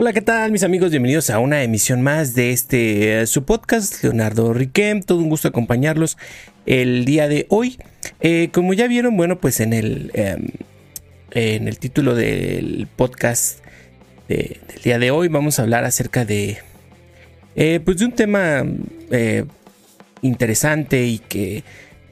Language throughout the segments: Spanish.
Hola, ¿qué tal mis amigos? Bienvenidos a una emisión más de este eh, su podcast, Leonardo Riquem. Todo un gusto acompañarlos el día de hoy. Eh, como ya vieron, bueno, pues en el, em, en el título del podcast del día de hoy vamos a hablar acerca de, eh, pues de un tema interesante y que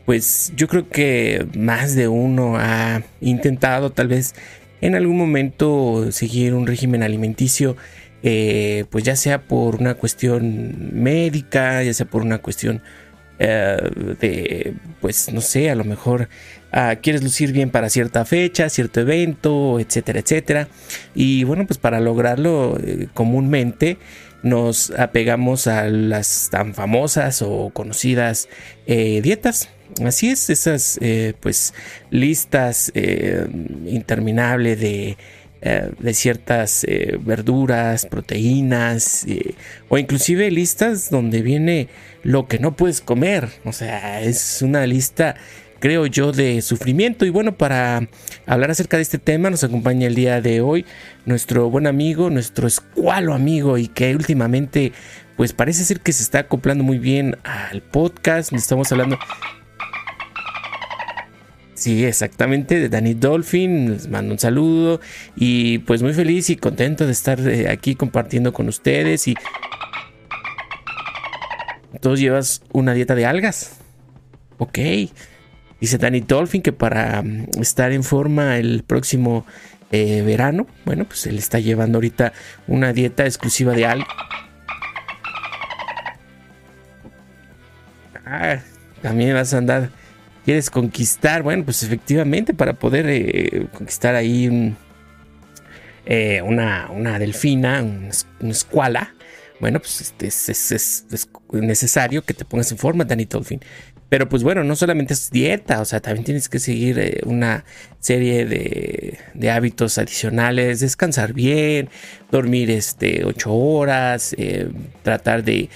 pues yo creo que más de uno ha intentado tal vez en algún momento seguir un régimen alimenticio, eh, pues ya sea por una cuestión médica, ya sea por una cuestión eh, de, pues no sé, a lo mejor ah, quieres lucir bien para cierta fecha, cierto evento, etcétera, etcétera. Y bueno, pues para lograrlo eh, comúnmente nos apegamos a las tan famosas o conocidas dietas Así es, esas eh, pues listas eh, interminables de, eh, de ciertas verduras, proteínas o inclusive listas donde viene lo que no puedes comer. O sea, es una lista creo yo, de sufrimiento. Y bueno, para hablar acerca de este tema nos acompaña el día de hoy nuestro buen amigo, nuestro escualo amigo y que últimamente pues parece ser que se está acoplando muy bien al podcast. Estamos hablando Sí, exactamente, de Danny Dolphin, les mando un saludo y pues muy feliz y contento de estar eh, aquí compartiendo con ustedes y... ¿Todos llevas una dieta de algas? Ok. Dice Danny Dolphin que para mm, estar en forma el próximo eh, verano, bueno, pues él está llevando ahorita una dieta exclusiva de algas. Ah, también vas a andar quieres conquistar, bueno, pues efectivamente para poder eh, conquistar ahí eh, una, una, delfina, una, escuala, bueno, pues este, es, necesario que te pongas en forma, Danny Dolphin. Pero pues bueno, no solamente es dieta, o sea, también tienes que seguir eh, una serie de, hábitos adicionales, descansar bien, dormir este, 8 horas, eh, tratar de,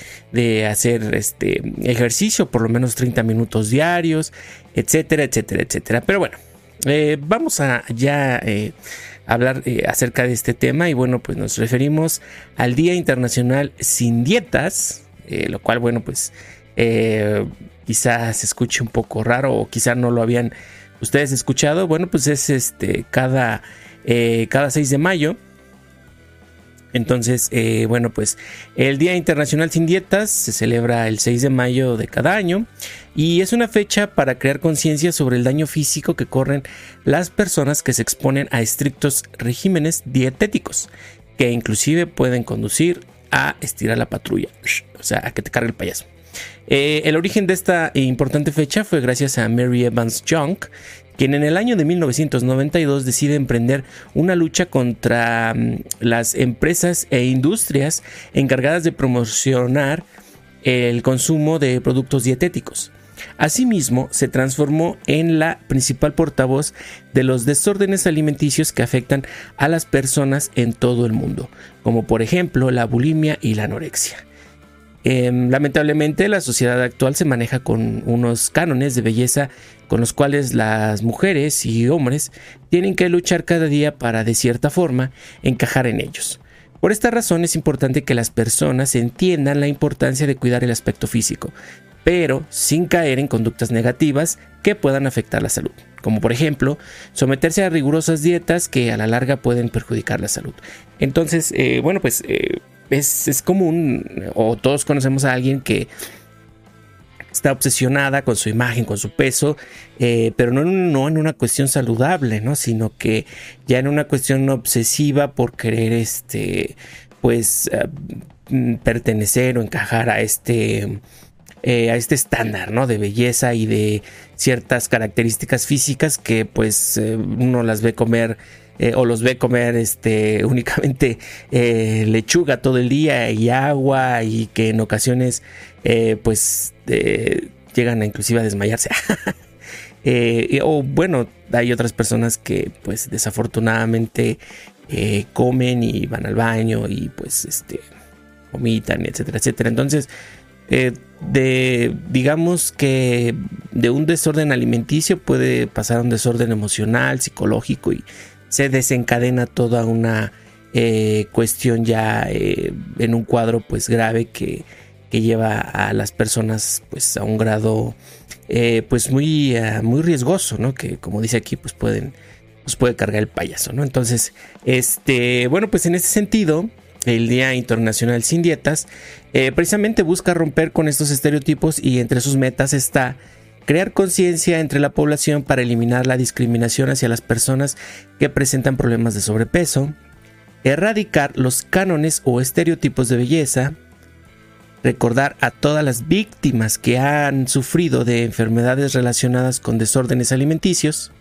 hacer este, ejercicio por lo menos 30 minutos diarios, etcétera, etcétera, etcétera. Pero bueno, eh, vamos a ya hablar acerca de este tema y bueno, pues nos referimos al Día Internacional sin Dietas, lo cual bueno, pues quizás se escuche un poco raro o quizás no lo habían ustedes escuchado, bueno, pues es este cada, eh, cada 6 de mayo. Entonces, eh, bueno, pues el Día Internacional sin Dietas se celebra el 6 de mayo de cada año y es una fecha para crear conciencia sobre el daño físico que corren las personas que se exponen a estrictos regímenes dietéticos, que inclusive pueden conducir a estirar la patrulla, o sea, a que te cargue el payaso. Eh, el origen de esta importante fecha fue gracias a Mary Evans Young, quien en el año de 1992 decide emprender una lucha contra mm, las empresas e industrias encargadas de promocionar el consumo de productos dietéticos. Asimismo, se transformó en la principal portavoz de los desórdenes alimenticios que afectan a las personas en todo el mundo, como por ejemplo la bulimia y la anorexia. Em, lamentablemente la sociedad actual se maneja con unos cánones de belleza con los cuales las mujeres y hombres tienen que luchar cada día para de cierta forma encajar en ellos. Por esta razón es importante que las personas entiendan la importancia de cuidar el aspecto físico, pero sin caer en conductas negativas que puedan afectar la salud, como por ejemplo someterse a rigurosas dietas que a la larga pueden perjudicar la salud. Entonces, eh, bueno, pues eh, es, común, o todos conocemos a alguien que está obsesionada con su imagen, con su peso, eh, pero no, no, en una cuestión saludable, ¿no? Sino que ya en una cuestión obsesiva por querer, este, pues, eh, pertenecer o encajar a este, eh, a este estándar, ¿no? De belleza y de ciertas características físicas que, pues, uno las ve comer eh, o los ve comer este, únicamente eh, lechuga todo el día y agua y que en ocasiones eh, pues llegan a inclusive a desmayarse. o bueno, hay otras personas que pues desafortunadamente comen y van al baño y pues este vomitan, etcétera, etcétera. Entonces, de digamos que de un desorden alimenticio puede pasar a un desorden emocional, psicológico y se desencadena toda una eh, cuestión ya eh, en un cuadro pues grave que, lleva a las personas pues a un grado eh, pues muy, muy riesgoso, ¿no? Que como dice aquí pues pueden pues puede cargar el payaso, ¿no? Entonces, este, bueno, pues en este sentido, el Día Internacional Sin Dietas precisamente busca romper con estos estereotipos y entre sus metas está crear conciencia entre la población para eliminar la discriminación hacia las personas que presentan problemas de sobrepeso, erradicar los cánones o estereotipos de belleza, recordar a todas las víctimas que han sufrido de enfermedades relacionadas con desórdenes alimenticios,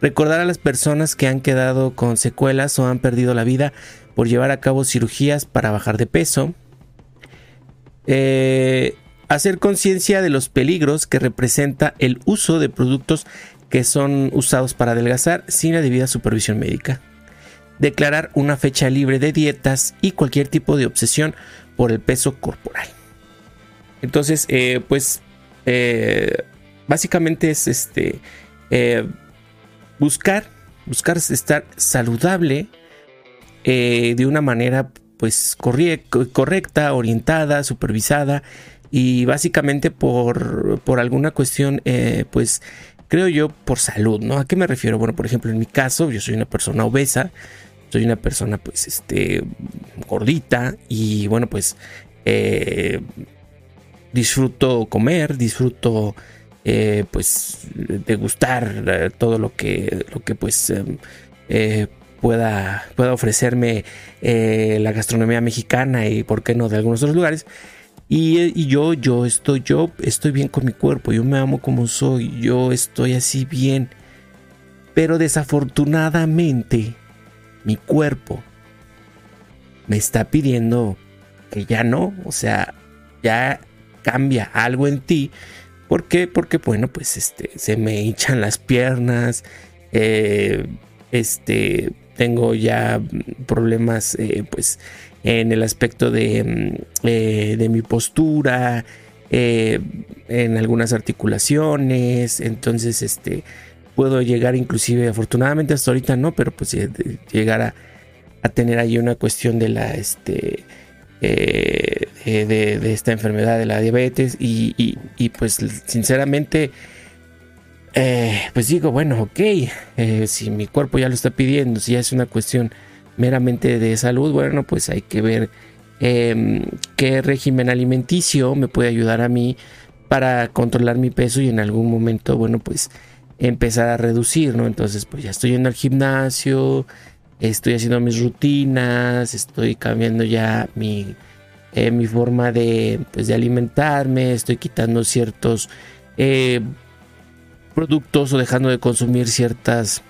recordar a las personas que han quedado con secuelas o han perdido la vida por llevar a cabo cirugías para bajar de peso, eh, hacer conciencia de los peligros que representa el uso de productos que son usados para adelgazar sin la debida supervisión médica declarar una fecha libre de dietas y cualquier tipo de obsesión por el peso corporal. Entonces, eh, pues, eh, básicamente es este eh, buscar, buscar estar saludable de una manera, pues, correcta, orientada, supervisada y básicamente por, por alguna cuestión, pues, creo yo, por salud, ¿no? ¿A qué me refiero? Bueno, por ejemplo, en mi caso, yo soy una persona obesa, soy una persona pues este gordita y bueno pues eh, disfruto comer, disfruto eh, pues degustar eh, todo lo que, lo que pues pueda, pueda ofrecerme la gastronomía mexicana y por qué no de algunos otros lugares. Y, yo, yo estoy, yo estoy bien con mi cuerpo, yo me amo como soy, yo estoy así bien. Pero desafortunadamente, mi cuerpo me está pidiendo que ya no, o sea, ya cambia algo en ti. ¿Por qué? Porque, bueno, pues este, se me hinchan las piernas, eh, este, tengo ya problemas, eh, pues, en el aspecto de, mm, eh, de mi postura, en algunas articulaciones, entonces, este, puedo llegar inclusive, afortunadamente hasta ahorita no, pero pues llegar a, tener ahí una cuestión de la, este, eh, de, esta enfermedad de la diabetes y, pues sinceramente, eh, pues digo, bueno, ok, eh, si mi cuerpo ya lo está pidiendo, si ya es una cuestión meramente de salud, bueno, pues hay que ver em, qué régimen alimenticio me puede ayudar a mí para controlar mi peso y en algún momento, bueno, pues empezar a reducir, ¿no? Entonces, pues ya estoy yendo al gimnasio, estoy haciendo mis rutinas, estoy cambiando ya mi, eh, mi forma de, pues, de alimentarme, estoy quitando ciertos eh, productos o dejando de consumir ciertas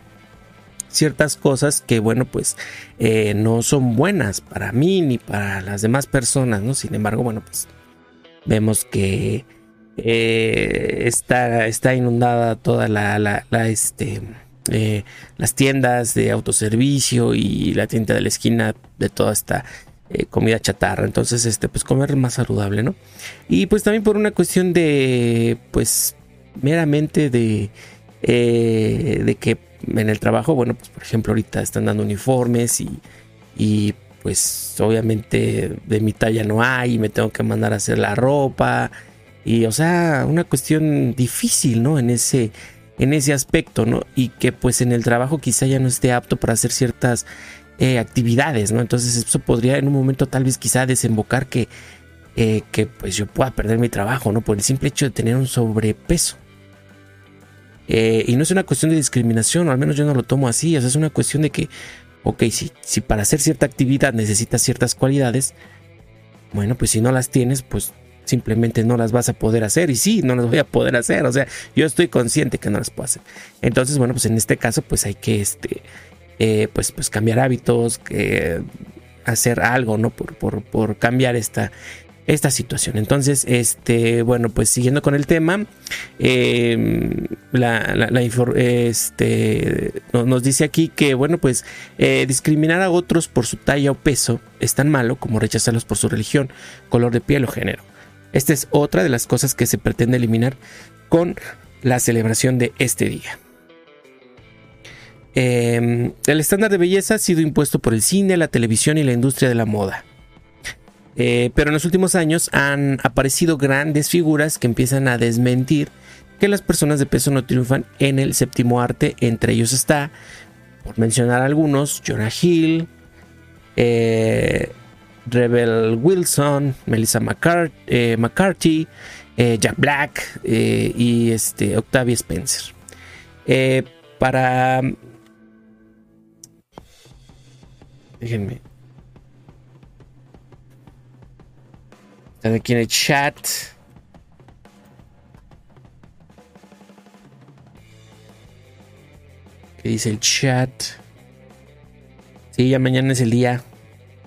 ciertas cosas que bueno pues eh, no son buenas para mí ni para las demás personas no sin embargo bueno pues vemos que eh, está, está inundada toda la, la, este, eh, las tiendas de autoservicio y la tienda de la esquina de toda esta comida chatarra. Entonces, este, pues comer más saludable, ¿no? Y pues también por una cuestión de, pues, meramente de, de que en el trabajo, bueno, pues por ejemplo ahorita están dando uniformes y, y pues obviamente de mi talla no hay y me tengo que mandar a hacer la ropa y, o sea, una cuestión difícil, ¿no? En ese, en ese aspecto, ¿no? Y que pues en el trabajo quizá ya no esté apto para hacer ciertas eh, actividades, ¿no? Entonces eso podría en un momento tal vez quizá desembocar que, eh, que pues yo pueda perder mi trabajo, ¿no? Por el simple hecho de tener un sobrepeso. Eh, y no es una cuestión de discriminación, o al menos yo no lo tomo así, o sea, es una cuestión de que, ok, si, si para hacer cierta actividad necesitas ciertas cualidades, bueno, pues si no las tienes, pues simplemente no las vas a poder hacer. Y sí, no las voy a poder hacer. O sea, yo estoy consciente que no las puedo hacer. Entonces, bueno, pues en este caso, pues hay que este, eh, pues, pues cambiar hábitos, hacer algo, ¿no? Por, por, por cambiar esta, esta situación. Entonces, este, bueno, pues siguiendo con el tema, em, la, este, nos dice aquí que, bueno, pues eh, discriminar a otros por su talla o peso es tan malo como rechazarlos por su religión, color de piel o género. Esta es otra de las cosas que se pretende eliminar con la celebración de este día. Em, el estándar de belleza ha sido impuesto por el cine, la televisión y la industria de la moda. Eh, pero en los últimos años han aparecido grandes figuras que empiezan a desmentir que las personas de peso no triunfan en el séptimo arte. Entre ellos está, por mencionar algunos, Jonah Hill, eh, Rebel Wilson, Melissa eh, McCarthy, Jack Black y este, Octavia Spencer. para Déjenme. Están aquí en el chat. ¿Qué dice el chat? Sí, ya mañana es el día.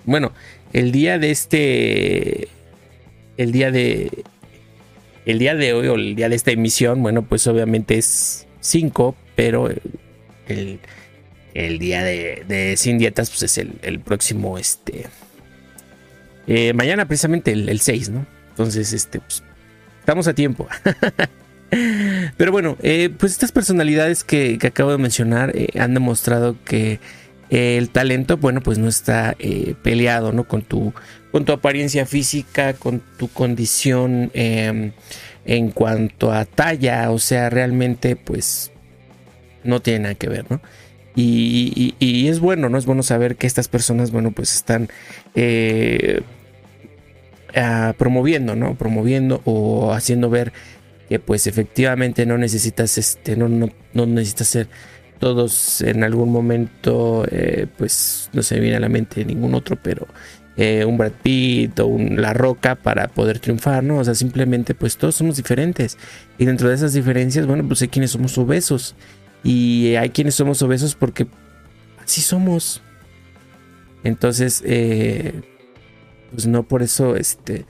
Bueno, el día de este. El día de. El día de hoy o el día de esta emisión, bueno, pues obviamente es 5, pero el, el día de, Sin Dietas, pues es el, próximo, este... Eh, mañana precisamente el, 6, ¿no? Entonces, este, pues, estamos a tiempo. Pero bueno, eh, pues estas personalidades que, acabo de mencionar eh, han demostrado que el talento, bueno, pues no está peleado, ¿no? Con tu, con tu apariencia física, con tu condición em, en cuanto a talla, o sea, realmente, pues, no tiene nada que ver, ¿no? Y, es bueno, ¿no? Es bueno saber que estas personas, bueno, pues están eh, ah, promoviendo, ¿no? Promoviendo o haciendo ver que pues efectivamente no necesitas, este, no, no, necesitas ser todos en algún momento, eh, pues no se me viene a la mente ningún otro, pero eh, un Brad Pitt o un La Roca para poder triunfar, ¿no? O sea, simplemente pues todos somos diferentes. Y dentro de esas diferencias, bueno, pues hay quienes somos obesos y hay quienes somos obesos porque así somos. Entonces, eh, pues no por eso este,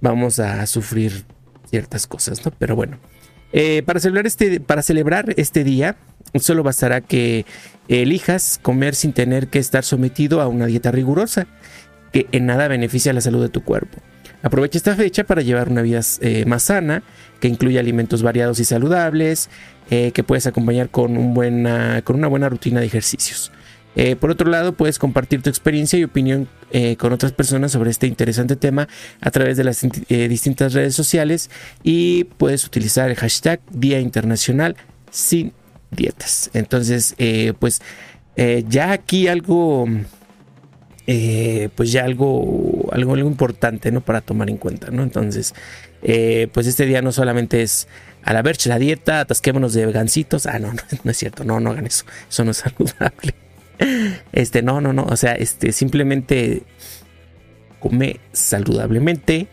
vamos a sufrir ciertas cosas, ¿no? Pero bueno, eh, para, celebrar este, para celebrar este día, solo bastará que elijas comer sin tener que estar sometido a una dieta rigurosa, que en nada beneficia la salud de tu cuerpo. Aprovecha esta fecha para llevar una vida eh, más sana, que incluye alimentos variados y saludables, eh, que puedes acompañar con, un buena, con una buena rutina de ejercicios. Eh, por otro lado, puedes compartir tu experiencia y opinión con otras personas sobre este interesante tema a través de las distintas redes sociales y puedes utilizar el hashtag Día Internacional sin Dietas. Entonces, pues ya aquí algo eh, pues ya algo, algo, importante, ¿no? Para tomar en cuenta, ¿no? Entonces, eh, pues este día no solamente es a la verche la dieta, atasquémonos de gancitos. Ah, no, no, es cierto, no, no hagan eso. Eso no es saludable. Este, no, no, no. O sea, este, simplemente come saludablemente.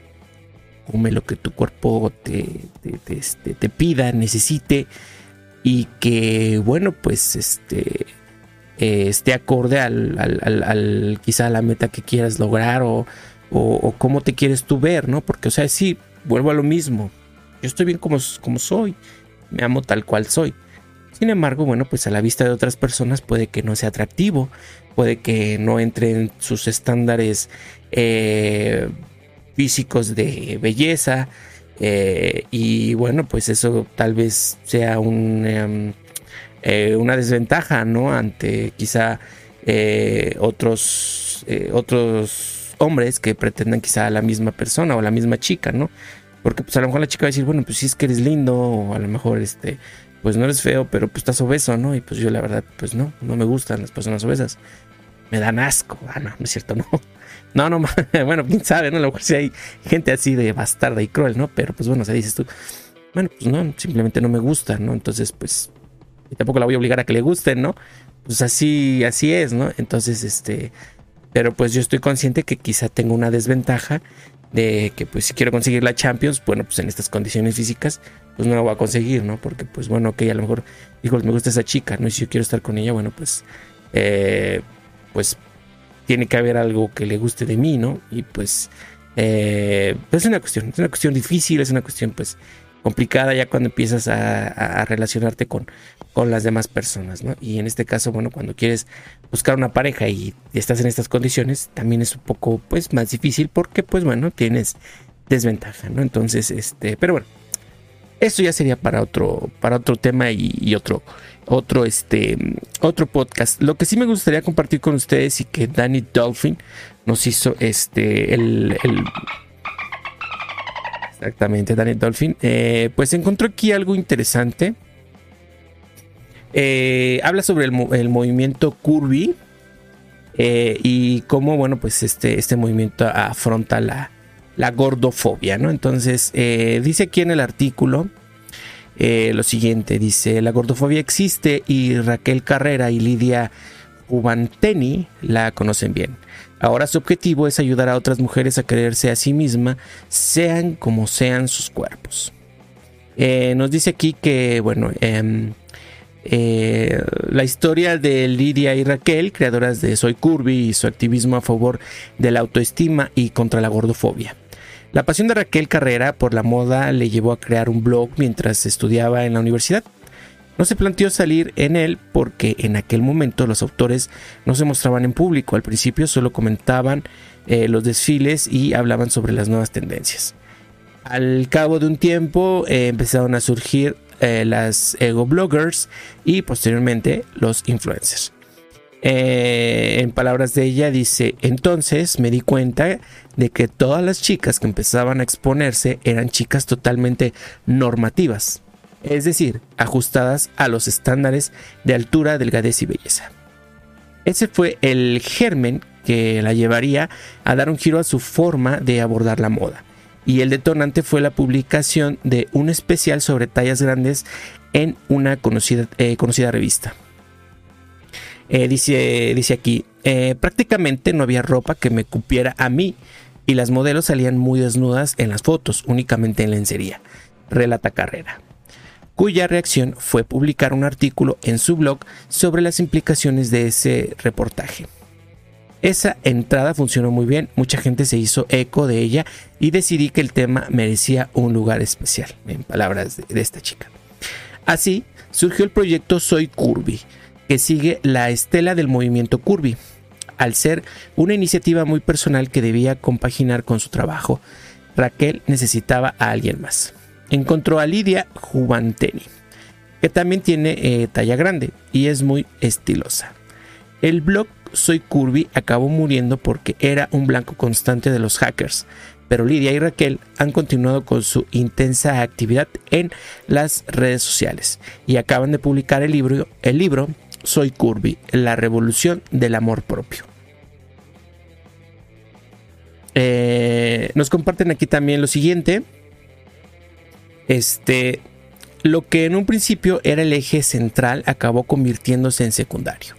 Come lo que tu cuerpo te, te, este, te pida, necesite. Y que, bueno, pues este eh, esté acorde al, al, quizá a la meta que quieras lograr o, o, cómo te quieres tú ver, ¿no? Porque, o sea, sí, vuelvo a lo mismo. Yo estoy bien como, como soy, me amo tal cual soy. Sin embargo, bueno, pues a la vista de otras personas puede que no sea atractivo, puede que no entre en sus estándares eh, físicos de belleza. Eh, y bueno, pues eso tal vez sea un... Em, eh, una desventaja, ¿no? Ante quizá eh, otros, otros hombres que pretendan quizá a la misma persona o la misma chica, ¿no? Porque pues a lo mejor la chica va a decir, bueno, pues sí es que eres lindo, o a lo mejor este, pues no eres feo, pero pues estás obeso, ¿no? Y pues yo la verdad, pues no, no me gustan las personas obesas. Me dan asco. Ah, no, no es cierto, no. No, no, bueno, quién sabe, ¿no? A lo mejor sí hay gente así de bastarda y cruel, ¿no? Pero pues bueno, o sea, dices tú, bueno, pues no, simplemente no me gusta, ¿no? Entonces, pues y tampoco la voy a obligar a que le gusten, ¿no? Pues así, así es, ¿no? Entonces, este, pero pues yo estoy consciente que quizá tengo una desventaja de que pues si quiero conseguir la Champions, bueno, pues en estas condiciones físicas, pues no la voy a conseguir, ¿no? Porque pues bueno, ok, a lo mejor, hijos, me gusta esa chica, ¿no? Y si yo quiero estar con ella, bueno, pues, eh, pues tiene que haber algo que le guste de mí, ¿no? Y pues, eh, pues es una cuestión, es una cuestión difícil, es una cuestión pues complicada ya cuando empiezas a, relacionarte con, con las demás personas, ¿no? Y en este caso, bueno, cuando quieres buscar una pareja y estás en estas condiciones, también es un poco, pues, más difícil porque, pues, bueno, tienes desventaja, ¿no? Entonces, este, pero bueno, esto ya sería para otro, para otro tema y, otro otro, este, otro podcast. Lo que sí me gustaría compartir con ustedes y que Danny Dolphin nos hizo este, el, exactamente, Danny Dolphin, eh, pues encontró aquí algo interesante. Eh, habla sobre el, movimiento Curvy eh, y cómo, bueno, pues este, este movimiento afronta la, la gordofobia, ¿no? Entonces, dice aquí en el artículo lo siguiente, dice, la gordofobia existe y Raquel Carrera y Lidia Ubanteni la conocen bien. Ahora su objetivo es ayudar a otras mujeres a creerse a sí misma, sean como sean sus cuerpos. Eh, nos dice aquí que, bueno, em, eh, la historia de Lidia y Raquel, creadoras de Soy Curvy y su activismo a favor de la autoestima y contra la gordofobia. La pasión de Raquel Carrera por la moda le llevó a crear un blog mientras estudiaba en la universidad. No se planteó salir en él porque en aquel momento los autores no se mostraban en público. Al principio solo comentaban eh, los desfiles y hablaban sobre las nuevas tendencias. Al cabo de un tiempo eh, empezaron a surgir eh, las ego bloggers y posteriormente los influencers. En palabras de ella dice, entonces me di cuenta de que todas las chicas que empezaban a exponerse eran chicas totalmente normativas, es decir, ajustadas a los estándares de altura, delgadez y belleza. Ese fue el germen que la llevaría a dar un giro a su forma de abordar la moda. Y el detonante fue la publicación de un especial sobre tallas grandes en una conocida, eh, revista. Eh, dice, dice aquí, eh, prácticamente no había ropa que me cupiera a mí y las modelos salían muy desnudas en las fotos, únicamente en lencería, relata Carrera, cuya reacción fue publicar un artículo en su blog sobre las implicaciones de ese reportaje. Esa entrada funcionó muy bien, mucha gente se hizo eco de ella y decidí que el tema merecía un lugar especial, en palabras de, esta chica. Así surgió el proyecto Soy Curvy, que sigue la estela del movimiento Curvy, al ser una iniciativa muy personal que debía compaginar con su trabajo. Raquel necesitaba a alguien más. Encontró a Lidia Juvanteni, que también tiene eh, talla grande y es muy estilosa. El blog Soy Curvy acabó muriendo porque era un blanco constante de los hackers, pero Lidia y Raquel han continuado con su intensa actividad en las redes sociales y acaban de publicar el libro, el libro soy Curvy, la revolución del amor propio. Eh, nos comparten aquí también lo siguiente. Este, lo que en un principio era el eje central acabó convirtiéndose en secundario.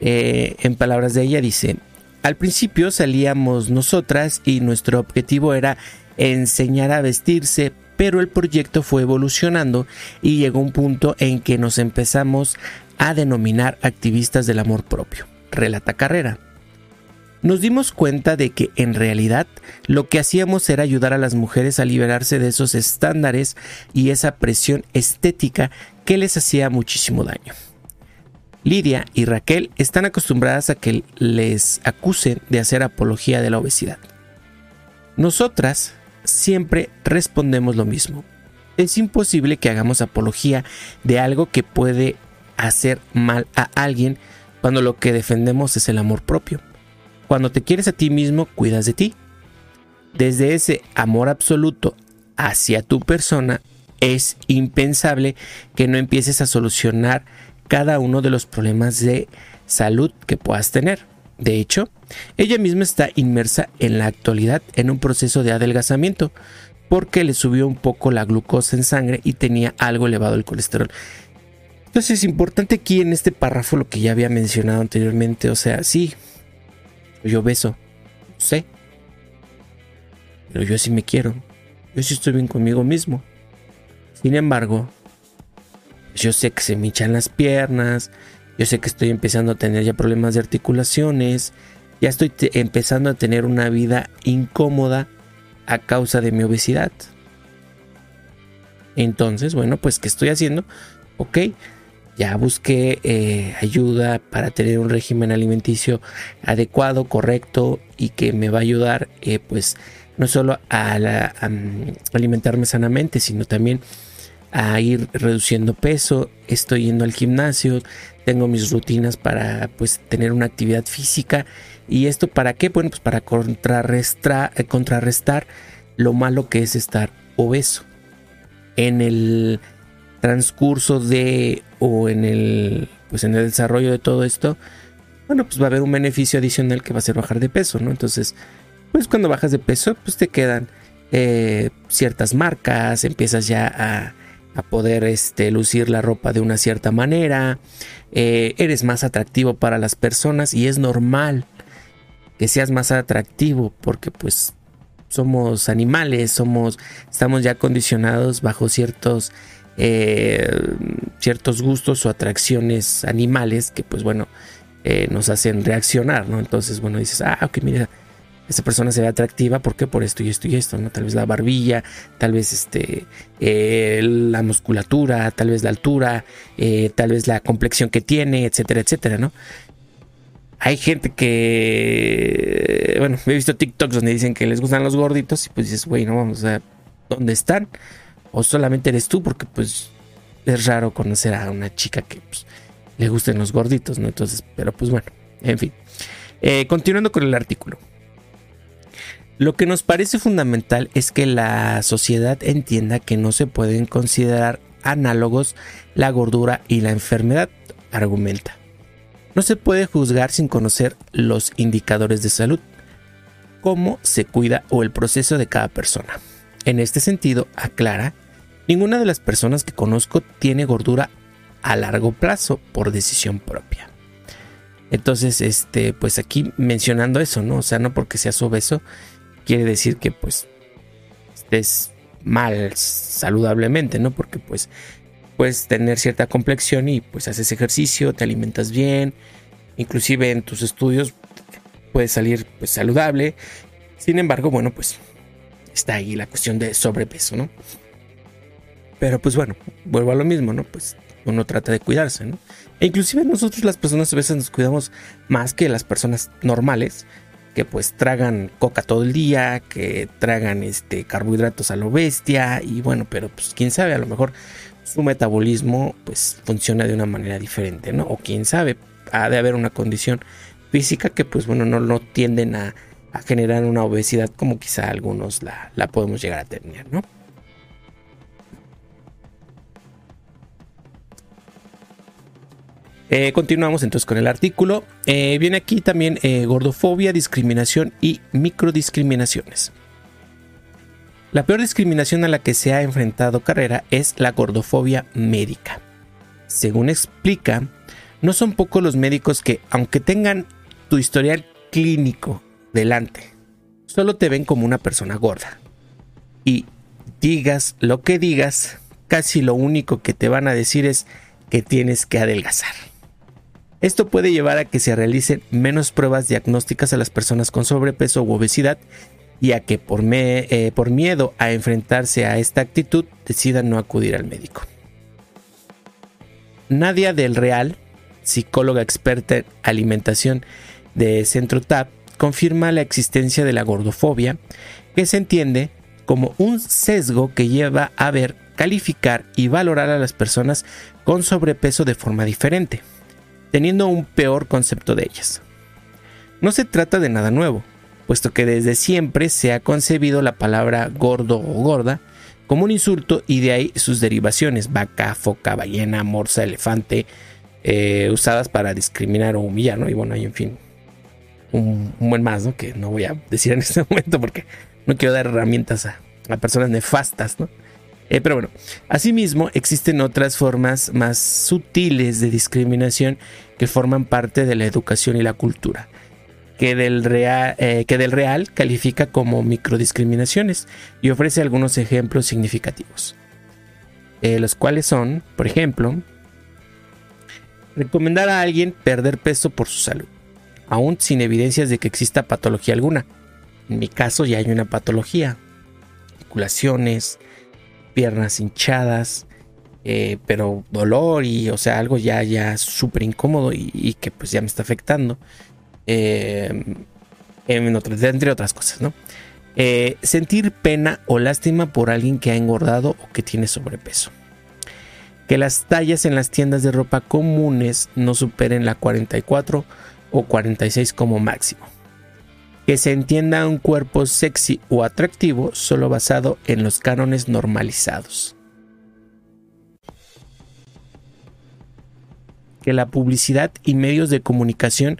Eh, en palabras de ella dice, al principio salíamos nosotras y nuestro objetivo era enseñar a vestirse, pero el proyecto fue evolucionando y llegó un punto en que nos empezamos a denominar activistas del amor propio, relata Carrera. Nos dimos cuenta de que en realidad lo que hacíamos era ayudar a las mujeres a liberarse de esos estándares y esa presión estética que les hacía muchísimo daño. Lidia y Raquel están acostumbradas a que les acusen de hacer apología de la obesidad. Nosotras siempre respondemos lo mismo. Es imposible que hagamos apología de algo que puede hacer mal a alguien cuando lo que defendemos es el amor propio. Cuando te quieres a ti mismo, cuidas de ti. Desde ese amor absoluto hacia tu persona, es impensable que no empieces a solucionar cada uno de los problemas de salud que puedas tener. De hecho, ella misma está inmersa en la actualidad en un proceso de adelgazamiento porque le subió un poco la glucosa en sangre y tenía algo elevado el colesterol. Entonces es importante aquí en este párrafo lo que ya había mencionado anteriormente, o sea, sí, yo beso, sé, pero yo sí me quiero, yo sí estoy bien conmigo mismo. Sin embargo, yo sé que se me echan las piernas, yo sé que estoy empezando a tener ya problemas de articulaciones, ya estoy empezando a tener una vida incómoda a causa de mi obesidad. Entonces, bueno, pues ¿qué estoy haciendo? Ok, ya busqué eh, ayuda para tener un régimen alimenticio adecuado, correcto y que me va a ayudar eh, pues no solo a, mm, alimentarme sanamente, sino también a ir reduciendo peso, estoy yendo al gimnasio, tengo mis rutinas para pues tener una actividad física y esto para qué? Bueno, pues para contrarrestar, eh, contrarrestar lo malo que es estar obeso. En el transcurso de o en el pues en el desarrollo de todo esto, bueno, pues va a haber un beneficio adicional que va a ser bajar de peso, ¿no? Entonces, pues cuando bajas de peso, pues te quedan eh, ciertas marcas, empiezas ya a, poder este, lucir la ropa de una cierta manera, eh, eres más atractivo para las personas y es normal que seas más atractivo porque pues somos animales, somos, estamos ya condicionados bajo ciertos, eh, ciertos gustos o atracciones animales que pues bueno, nos hacen reaccionar, ¿no? Entonces, bueno, dices, ah, ok, mira, esa persona se ve atractiva, porque Por esto y esto y esto, ¿no? Tal vez la barbilla, tal vez este, eh, la musculatura, tal vez la altura, eh, tal vez la complexión que tiene, etcétera, etcétera, ¿no? Hay gente que, bueno, he visto TikToks donde dicen que les gustan los gorditos y pues dices, güey, no vamos a, ¿dónde están? O solamente eres tú porque pues es raro conocer a una chica que pues, le gusten los gorditos, ¿no? Entonces, pero pues bueno, en fin. Eh, continuando con el artículo. Lo que nos parece fundamental es que la sociedad entienda que no se pueden considerar análogos la gordura y la enfermedad, argumenta. No se puede juzgar sin conocer los indicadores de salud, cómo se cuida o el proceso de cada persona. En este sentido, aclara, ninguna de las personas que conozco tiene gordura a largo plazo por decisión propia. Entonces, este, pues aquí mencionando eso, ¿no? O sea, no porque seas obeso quiere decir que pues estés mal saludablemente, ¿no? Porque pues puedes tener cierta complexión y pues haces ejercicio, te alimentas bien, inclusive en tus estudios puedes salir pues saludable. Sin embargo, bueno, pues está ahí la cuestión de sobrepeso, ¿no? Pero pues bueno, vuelvo a lo mismo, ¿no? Pues uno trata de cuidarse, ¿no? E inclusive nosotros las personas a veces nos cuidamos más que las personas normales, que pues tragan coca todo el día, que tragan este carbohidratos a lo bestia y bueno, pero pues quién sabe, a lo mejor su metabolismo pues funciona de una manera diferente, ¿no? O quién sabe, ha de haber una condición física que pues bueno, no, no tienden a, generar una obesidad como quizá algunos la, la podemos llegar a tener, ¿no? Eh, continuamos entonces con el artículo. Eh, viene aquí también eh, gordofobia, discriminación y microdiscriminaciones. La peor discriminación a la que se ha enfrentado Carrera es la gordofobia médica. Según explica, no son pocos los médicos que, aunque tengan tu historial clínico delante, solo te ven como una persona gorda. Y digas lo que digas, casi lo único que te van a decir es que tienes que adelgazar. Esto puede llevar a que se realicen menos pruebas diagnósticas a las personas con sobrepeso u obesidad y a que por, eh, por miedo a enfrentarse a esta actitud decidan no acudir al médico. Nadia del Real, psicóloga experta en alimentación de Centro TAP, confirma la existencia de la gordofobia, que se entiende como un sesgo que lleva a ver, calificar y valorar a las personas con sobrepeso de forma diferente teniendo un peor concepto de ellas. No se trata de nada nuevo, puesto que desde siempre se ha concebido la palabra gordo o gorda como un insulto y de ahí sus derivaciones, vaca, foca, ballena, morsa, elefante, eh, usadas para discriminar o humillar, ¿no? Y bueno, hay en fin un, buen más, ¿no? Que no voy a decir en este momento porque no quiero dar herramientas a, a personas nefastas, ¿no? Eh, pero bueno, asimismo existen otras formas más sutiles de discriminación que forman parte de la educación y la cultura, que del real, eh, que del real califica como microdiscriminaciones y ofrece algunos ejemplos significativos. Eh, los cuales son, por ejemplo, recomendar a alguien perder peso por su salud, aún sin evidencias de que exista patología alguna. En mi caso ya hay una patología, articulaciones, piernas hinchadas, eh, pero dolor y, o sea, algo ya, ya súper incómodo y, que pues ya me está afectando. Eh, entre otras cosas, ¿no? Eh, sentir pena o lástima por alguien que ha engordado o que tiene sobrepeso. que las tallas en las tiendas de ropa comunes no superen la 44 o 46 como máximo. Que se entienda un cuerpo sexy o atractivo solo basado en los cánones normalizados. Que la publicidad y medios de comunicación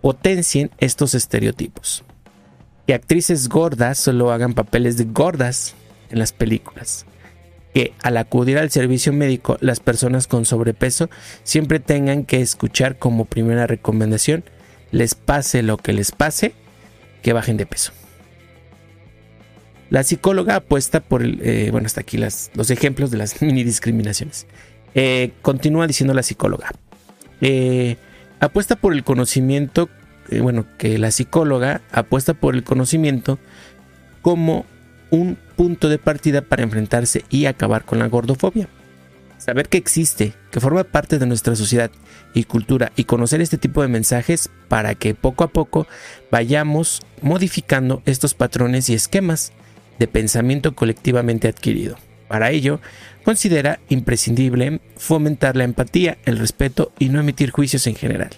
potencien estos estereotipos. Que actrices gordas solo hagan papeles de gordas en las películas. Que al acudir al servicio médico las personas con sobrepeso siempre tengan que escuchar como primera recomendación, les pase lo que les pase, que bajen de peso. La psicóloga apuesta por el, eh, bueno, hasta aquí los ejemplos de las mini discriminaciones. Eh, continúa diciendo la psicóloga. Eh, apuesta por el conocimiento, bueno, que la psicóloga apuesta por el conocimiento como un punto de partida para enfrentarse y acabar con la gordofobia. Saber que existe, que forma parte de nuestra sociedad y cultura y conocer este tipo de mensajes para que poco a poco vayamos modificando estos patrones y esquemas de pensamiento colectivamente adquirido. Para ello, considera imprescindible fomentar la empatía, el respeto y no emitir juicios en general.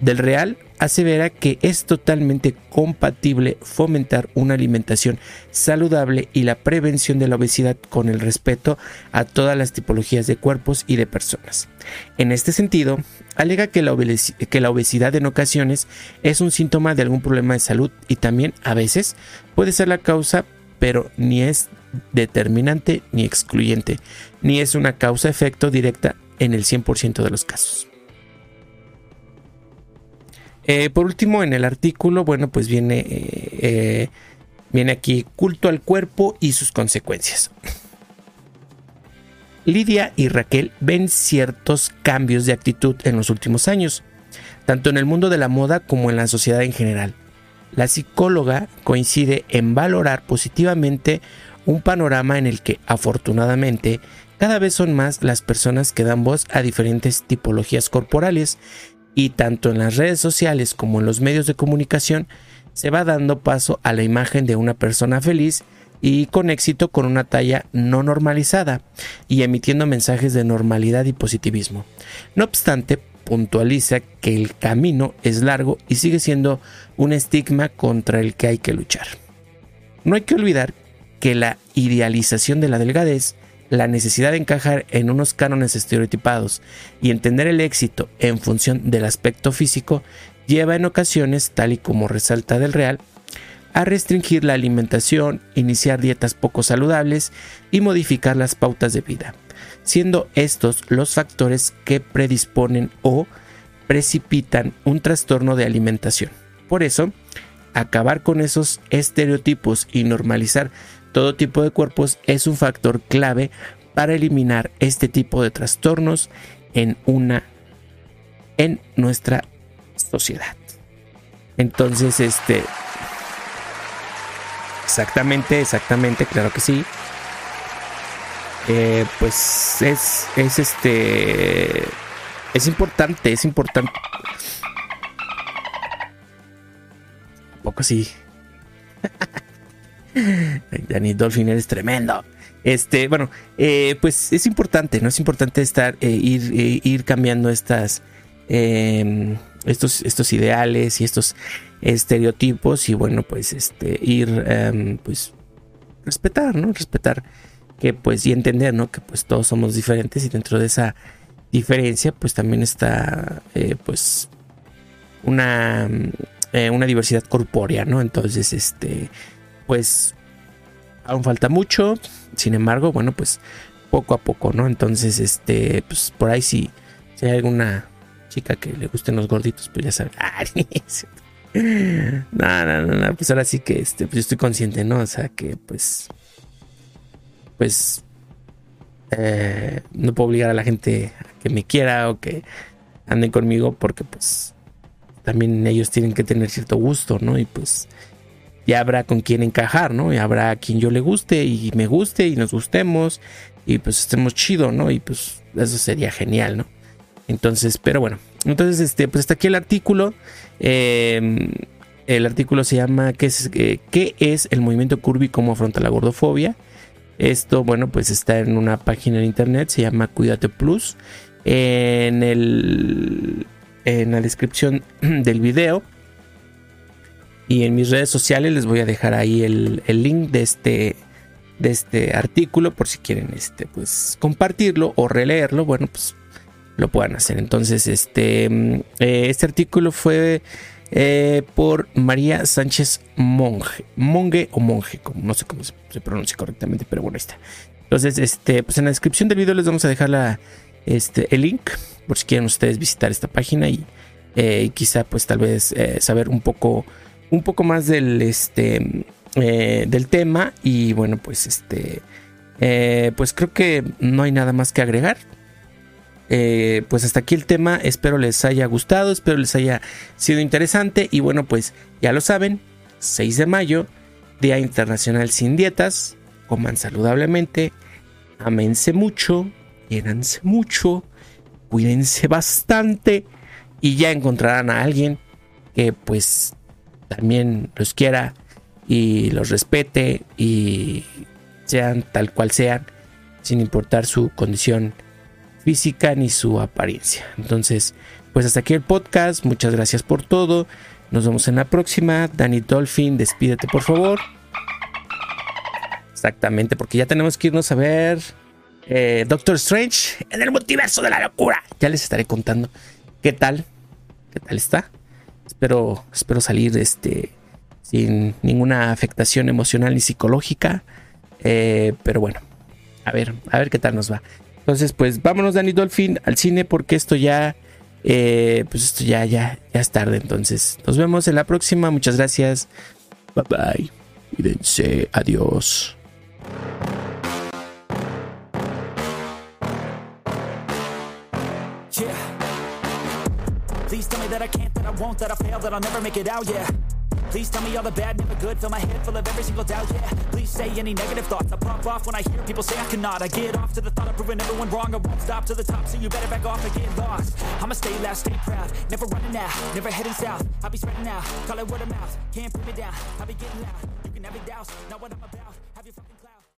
Del Real asevera que es totalmente compatible fomentar una alimentación saludable y la prevención de la obesidad con el respeto a todas las tipologías de cuerpos y de personas. En este sentido, alega que la, obesidad en ocasiones es un síntoma de algún problema de salud y también a veces puede ser la causa, pero ni es determinante ni excluyente, ni es una causa-efecto directa en el 100% de los casos. Eh, por último, en el artículo, bueno, pues viene, eh, eh, viene aquí culto al cuerpo y sus consecuencias. Lidia y Raquel ven ciertos cambios de actitud en los últimos años, tanto en el mundo de la moda como en la sociedad en general. La psicóloga coincide en valorar positivamente un panorama en el que, afortunadamente, cada vez son más las personas que dan voz a diferentes tipologías corporales y tanto en las redes sociales como en los medios de comunicación se va dando paso a la imagen de una persona feliz y con éxito con una talla no normalizada y emitiendo mensajes de normalidad y positivismo. No obstante, puntualiza que el camino es largo y sigue siendo un estigma contra el que hay que luchar. No hay que olvidar que la idealización de la delgadez la necesidad de encajar en unos cánones estereotipados y entender el éxito en función del aspecto físico lleva en ocasiones, tal y como resalta del Real, a restringir la alimentación, iniciar dietas poco saludables y modificar las pautas de vida, siendo estos los factores que predisponen o precipitan un trastorno de alimentación. Por eso, acabar con esos estereotipos y normalizar todo tipo de cuerpos es un factor clave para eliminar este tipo de trastornos en una en nuestra sociedad. Entonces, este exactamente, exactamente, claro que sí. Eh, pues es, es este es importante, es importante. Un poco sí. Danny Dolphin eres tremendo. Este, bueno, eh, pues es importante, ¿no? Es importante estar, eh, ir, eh, ir cambiando estas, em, estos, estos ideales y estos estereotipos y bueno, pues este, ir, em, pues, respetar, ¿no? Respetar que pues y entender, ¿no? Que pues todos somos diferentes y dentro de esa diferencia pues también está, pues, una, una diversidad corpórea, ¿no? Entonces, este pues aún falta mucho. Sin embargo, bueno, pues poco a poco, ¿no? Entonces, este, pues por ahí si, hay alguna chica que le gusten los gorditos, pues ya saben. no, no, no, pues ahora sí que este, pues estoy consciente, ¿no? O sea que pues, pues, eh, no puedo obligar a la gente a que me quiera o que anden conmigo porque pues también ellos tienen que tener cierto gusto, ¿no? Y pues ya habrá con quien encajar, ¿no? Y habrá a quien yo le guste y me guste y nos gustemos y pues estemos chido, ¿no? Y pues eso sería genial, ¿no? Entonces, pero bueno, entonces este, pues está aquí el artículo. Em, el artículo se llama ¿qué es, eh, ¿Qué es el movimiento curvy y cómo afronta la gordofobia? Esto, bueno, pues está en una página en internet, se llama Cuídate Plus. En, el, en la descripción del video y en mis redes sociales les voy a dejar ahí el, link de este, de este artículo por si quieren este, pues, compartirlo o releerlo. Bueno, pues lo puedan hacer. Entonces, este, mm, eh, este artículo fue eh, por María Sánchez Monge, Monge o Monge, como, no sé cómo se, pronuncia correctamente, pero bueno, ahí está. Entonces, este, pues en la descripción del video les vamos a dejar la, este, el link por si quieren ustedes visitar esta página y, eh, quizá pues tal vez saber un poco, un poco más del, este, del tema y bueno, pues este, pues creo que no hay nada más que agregar. Eh, pues hasta aquí el tema. Espero les haya gustado, espero les haya sido interesante. Y bueno, pues ya lo saben, 6 de mayo, Día Internacional sin Dietas. Coman saludablemente, amense mucho, quiéranse mucho, cuídense bastante y ya encontrarán a alguien que pues también los quiera y los respete y sean tal cual sean, sin importar su condición física ni su apariencia. Entonces, pues hasta aquí el podcast. Muchas gracias por todo. Nos vemos en la próxima. Danny Dolphin, despídete por favor. Exactamente, porque ya tenemos que irnos a ver eh, Doctor Strange en el multiverso de la locura. Ya les estaré contando qué tal, qué tal está. Espero, espero salir este, sin ninguna afectación emocional ni psicológica. Eh, pero bueno, a ver, a ver qué tal nos va. Entonces, pues vámonos, Danny Dolphin, al cine porque esto ya, eh, pues esto ya, ya, ya es tarde. Entonces, nos vemos en la próxima. Muchas gracias. Bye bye. Cuídense. Adiós. Please tell me that I can't, that I won't, that I fail, that I'll never make it out, yeah. Please tell me all the bad, never good. Fill my head full of every single doubt, yeah. Please say any negative thoughts. I pop off when I hear people say I cannot. I get off to the thought of proving everyone wrong. I won't stop to the top, so you better back off and get lost. I'ma stay loud, stay proud. Never running out, never heading south. I'll be spreading out, call it word of mouth. Can't put me down, I'll be getting loud. You can have it douse, not what I'm about. Have your fucking